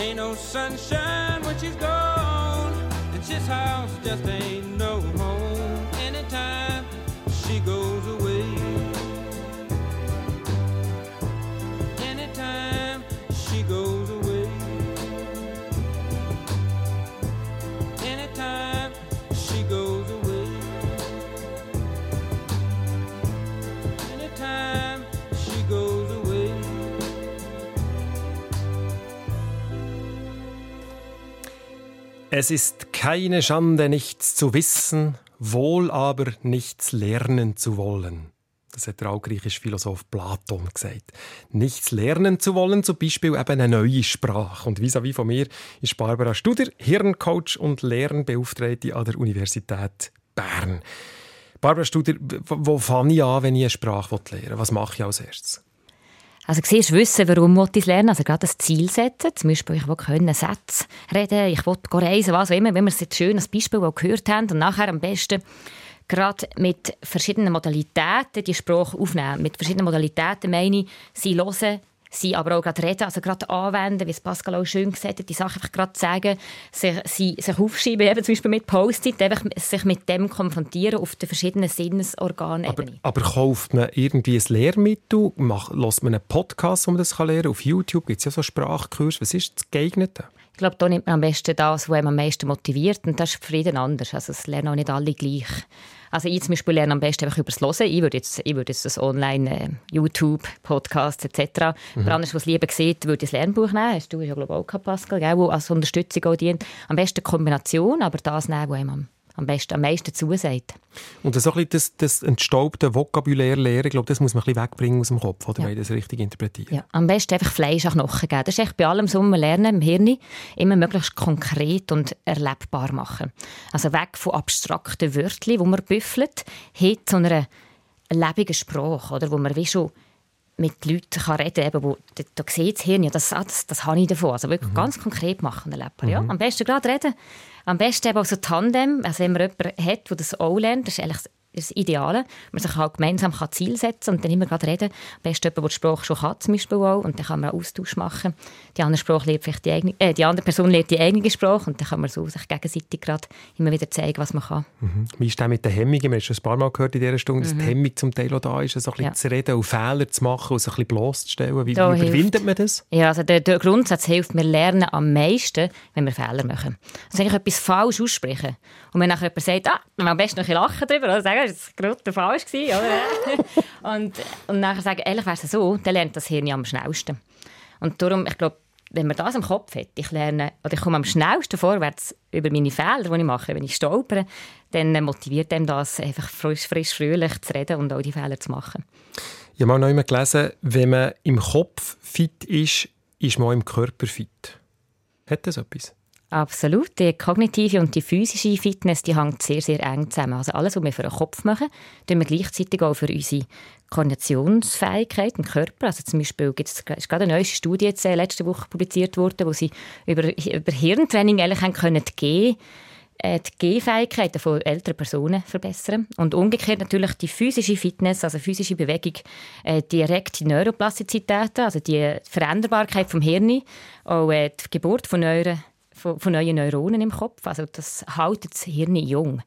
Ain't no sunshine when she's gone, and this house just ain't no Es ist keine Schande, nichts zu wissen, wohl aber nichts lernen zu wollen. Das hat der altgriechische Philosoph Platon gesagt. Nichts lernen zu wollen, zum Beispiel eben eine neue Sprache. Und vis-à-vis von mir ist Barbara Studer, Hirncoach und Lernbeauftragte an der Universität Bern. Barbara Studer, wo fange ich an, wenn ich eine Sprache lernen will? Was mache ich als erstes? Also siehst, wissen, warum ich es lernen Also gerade ein Ziel setzen. Zum Beispiel, ich will können Sätze reden, ich will reisen, was auch immer. Wenn wir es jetzt schön als Beispiel gehört haben und nachher am besten gerade mit verschiedenen Modalitäten die Sprache aufnehmen. Mit verschiedenen Modalitäten meine ich, sie hören, sie aber auch gerade reden, also gerade anwenden, wie es Pascal auch schön gesagt hat, die Sachen einfach gerade sagen, sich, sie, sich aufschreiben, eben zum Beispiel mit Post-it, einfach sich mit dem konfrontieren auf den verschiedenen Sinnesorganebenen. Aber kauft man irgendwie ein Lehrmittel? Lässt man einen Podcast, wo man das lernen kann? Auf YouTube gibt es ja so Sprachkurse. Was ist das Geeignete? Ich glaube, da nimmt man am besten das, was einem am meisten motiviert. Und das ist für jeden anders. Also es lernen auch nicht alle gleich. Also ich zum Beispiel lerne am besten einfach über das Hören. Ich würde jetzt, ich würde jetzt das online, äh, YouTube, Podcast etc. Mhm. Aber anders, was lieber sieht, würde das Lernbuch nehmen. Hast du ja glaube ich auch gehabt, Pascal, gell, wo als Unterstützung auch dient. Am besten eine Kombination, aber das nehmen, was einem am, besten, am meisten zusagt. Und so ein bisschen das, das entstaubte Vokabular lernen, ich glaube, das muss man ein bisschen wegbringen aus dem Kopf, oder? Wenn ich das richtig interpretiere. Ja, am besten einfach Fleisch an Knochen geben. Das ist echt bei allem so, was wir lernen im Hirn, immer möglichst konkret und erlebbar machen. Also weg von abstrakten Wörtern, die man büffelt, hin zu einer lebendigen Sprache, oder, wo man wie schon mit Leuten kann reden kann, wo da, da sieht das Hirn, ja, das, ah, das, das habe ich davon. Also wirklich ganz konkret machen. Ja? Mhm. Am besten gerade reden. Am besten eben auch so Tandem, also wenn man jemanden hat, der das auch lernt, das ist eigentlich das Ideale. Man sich halt gemeinsam kann Ziel setzen und dann immer gerade reden. Am besten jemand, der die Sprache schon kann, zum Beispiel auch, und dann kann man einen Austausch machen. Die andere, Sprache lernt vielleicht die, eigene, äh, die andere Person lernt die eigene Sprache und dann kann man so sich gegenseitig gerade immer wieder zeigen, was man kann. Mhm. Wie ist das mit den Hemmungen? Wir haben schon ein paar Mal gehört in dieser Stunde, dass Mhm. die Hemmung zum Teil auch da ist, so ein bisschen Ja. zu reden und Fehler zu machen und sich ein bisschen bloßzustellen. Wie, wie Da überwindet hilft- man das? Ja, also der, der Grundsatz hilft, wir lernen am meisten, wenn wir Fehler machen. Also wenn ich etwas falsch ausspreche und wenn nachher jemand sagt, ah, am besten noch ein bisschen lachen darüber, oder sagen, das war gerade falsch gewesen, oder? und, und nachher sagen, ehrlich wäre es so, dann lernt das Hirn ja am schnellsten. Und darum, ich glaube, wenn man das im Kopf hat, ich lerne, oder ich komme am schnellsten vorwärts über meine Fehler, die ich mache, wenn ich stolpere, dann motiviert einem das, einfach frisch, frisch, fröhlich zu reden und auch die Fehler zu machen. Ich habe mal noch einmal gelesen, wenn man im Kopf fit ist, ist man auch im Körper fit. Hat das etwas? Absolut. Die kognitive und die physische Fitness die hängt sehr, sehr eng zusammen. Also alles, was wir für den Kopf machen, tun wir gleichzeitig auch für unsere Koordinationsfähigkeit im Körper. Also zum Beispiel gibt es ist gerade eine neue Studie jetzt, äh, letzte Woche publiziert worden, wo sie über, über Hirntraining eigentlich haben können gehen äh, die Gehfähigkeiten von älteren Personen verbessern. Und umgekehrt natürlich die physische Fitness, also physische Bewegung, äh, direkt die Neuroplastizitäten, also die Veränderbarkeit vom Hirn, auch äh, die Geburt von, neuen, von, von neuen Neuronen im Kopf. Also das hält das Hirn jung.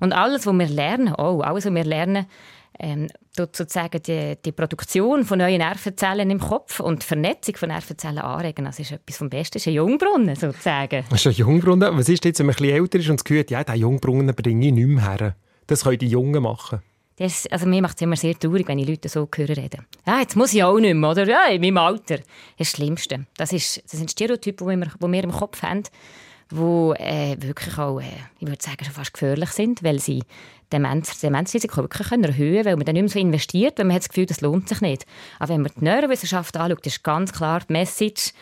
Und alles, was wir lernen, auch alles, was wir lernen, ähm, tut sozusagen die, die Produktion von neuen Nervenzellen im Kopf und die Vernetzung von Nervenzellen anregen. Das ist etwas vom Besten. Das ist ein Jungbrunnen, sozusagen. Das ist ein Jungbrunnen. Was ist jetzt, wenn man ein bisschen älter ist und das Gefühl hat, ja, diesen Jungbrunnen bringe ich nicht mehr her? Das können die Jungen machen. Das, also mir macht es immer sehr traurig, wenn ich Leute so hören reden. Ja, jetzt muss ich auch nicht mehr, oder? Ja, in meinem Alter. Das ist das Schlimmste. Das, ist, das sind Stereotype, die wir, die wir im Kopf haben, die äh, wirklich auch, äh, ich würde sagen, schon fast gefährlich sind, weil sie Demenz, Demenzrisiko wirklich können erhöhen weil man dann nicht mehr so investiert, weil man hat das Gefühl, das lohnt sich nicht. Aber wenn man die Neurowissenschaft anschaut, ist ganz klar die Message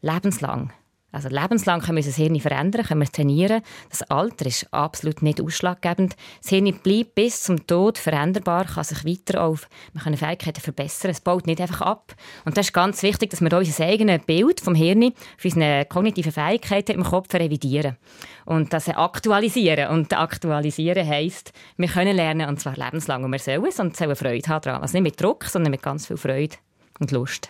lebenslang. Also lebenslang können wir unser Hirn verändern, können wir trainieren. Das Alter ist absolut nicht ausschlaggebend. Das Hirn bleibt bis zum Tod veränderbar, kann sich weiter auf, wir können Fähigkeiten verbessern. Es baut nicht einfach ab. Und das ist ganz wichtig, dass wir unser eigenes Bild vom Hirn für unsere kognitiven Fähigkeiten im Kopf revidieren und das aktualisieren. Und aktualisieren heisst, wir können lernen und zwar lebenslang und wir sollen es und sollen Freude haben daran. Also nicht mit Druck, sondern mit ganz viel Freude und Lust.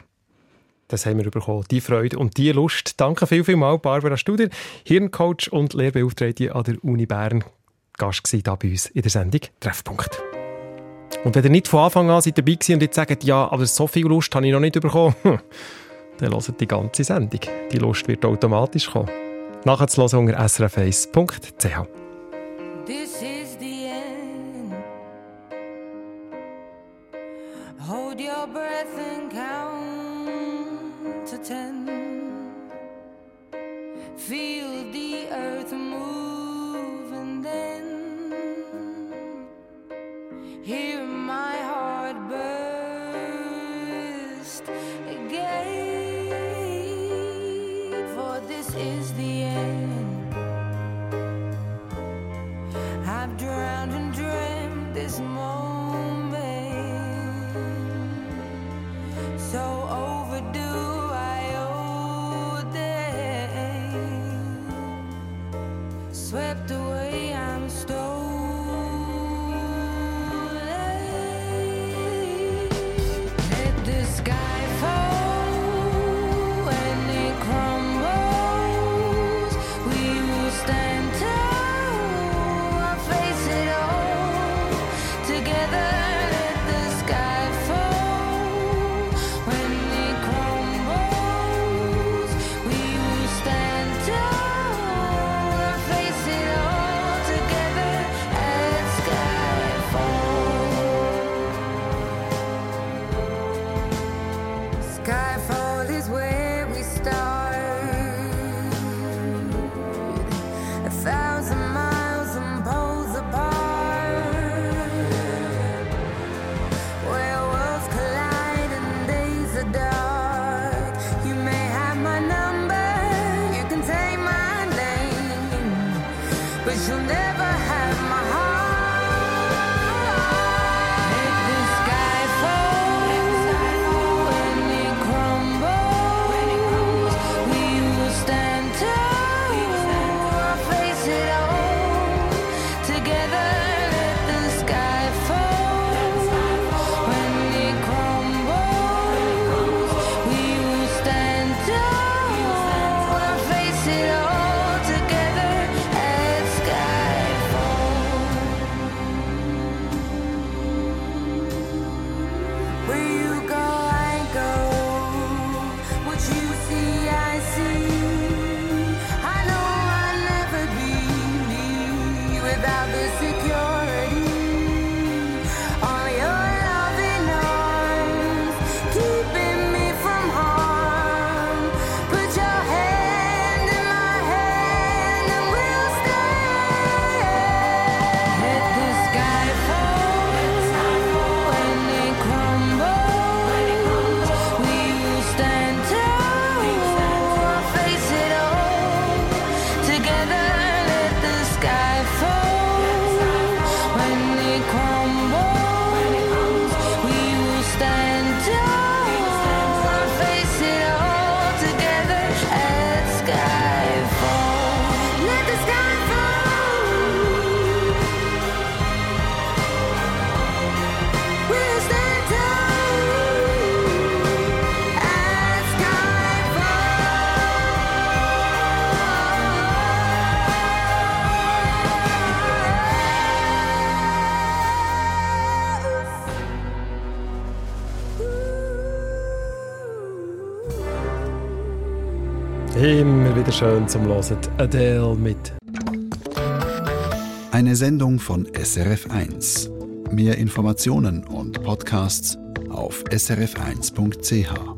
Das haben wir bekommen. Die Freude und die Lust. Danke viel, viel mal, Barbara Studer, Hirncoach und Lehrbeauftragte an der Uni Bern. Gast war hier bei uns in der Sendung Treffpunkt. Und wenn ihr nicht von Anfang an seid dabei gewesen und jetzt sagt, ja, aber so viel Lust habe ich noch nicht bekommen, dann hört die ganze Sendung. Die Lust wird automatisch kommen. Nachher zu hören unter srf1.ch. to ten. Feel the earth move and then hear schön zum Hören. Adele mit Eine Sendung von SRF1. Mehr Informationen und Podcasts auf srf1.ch.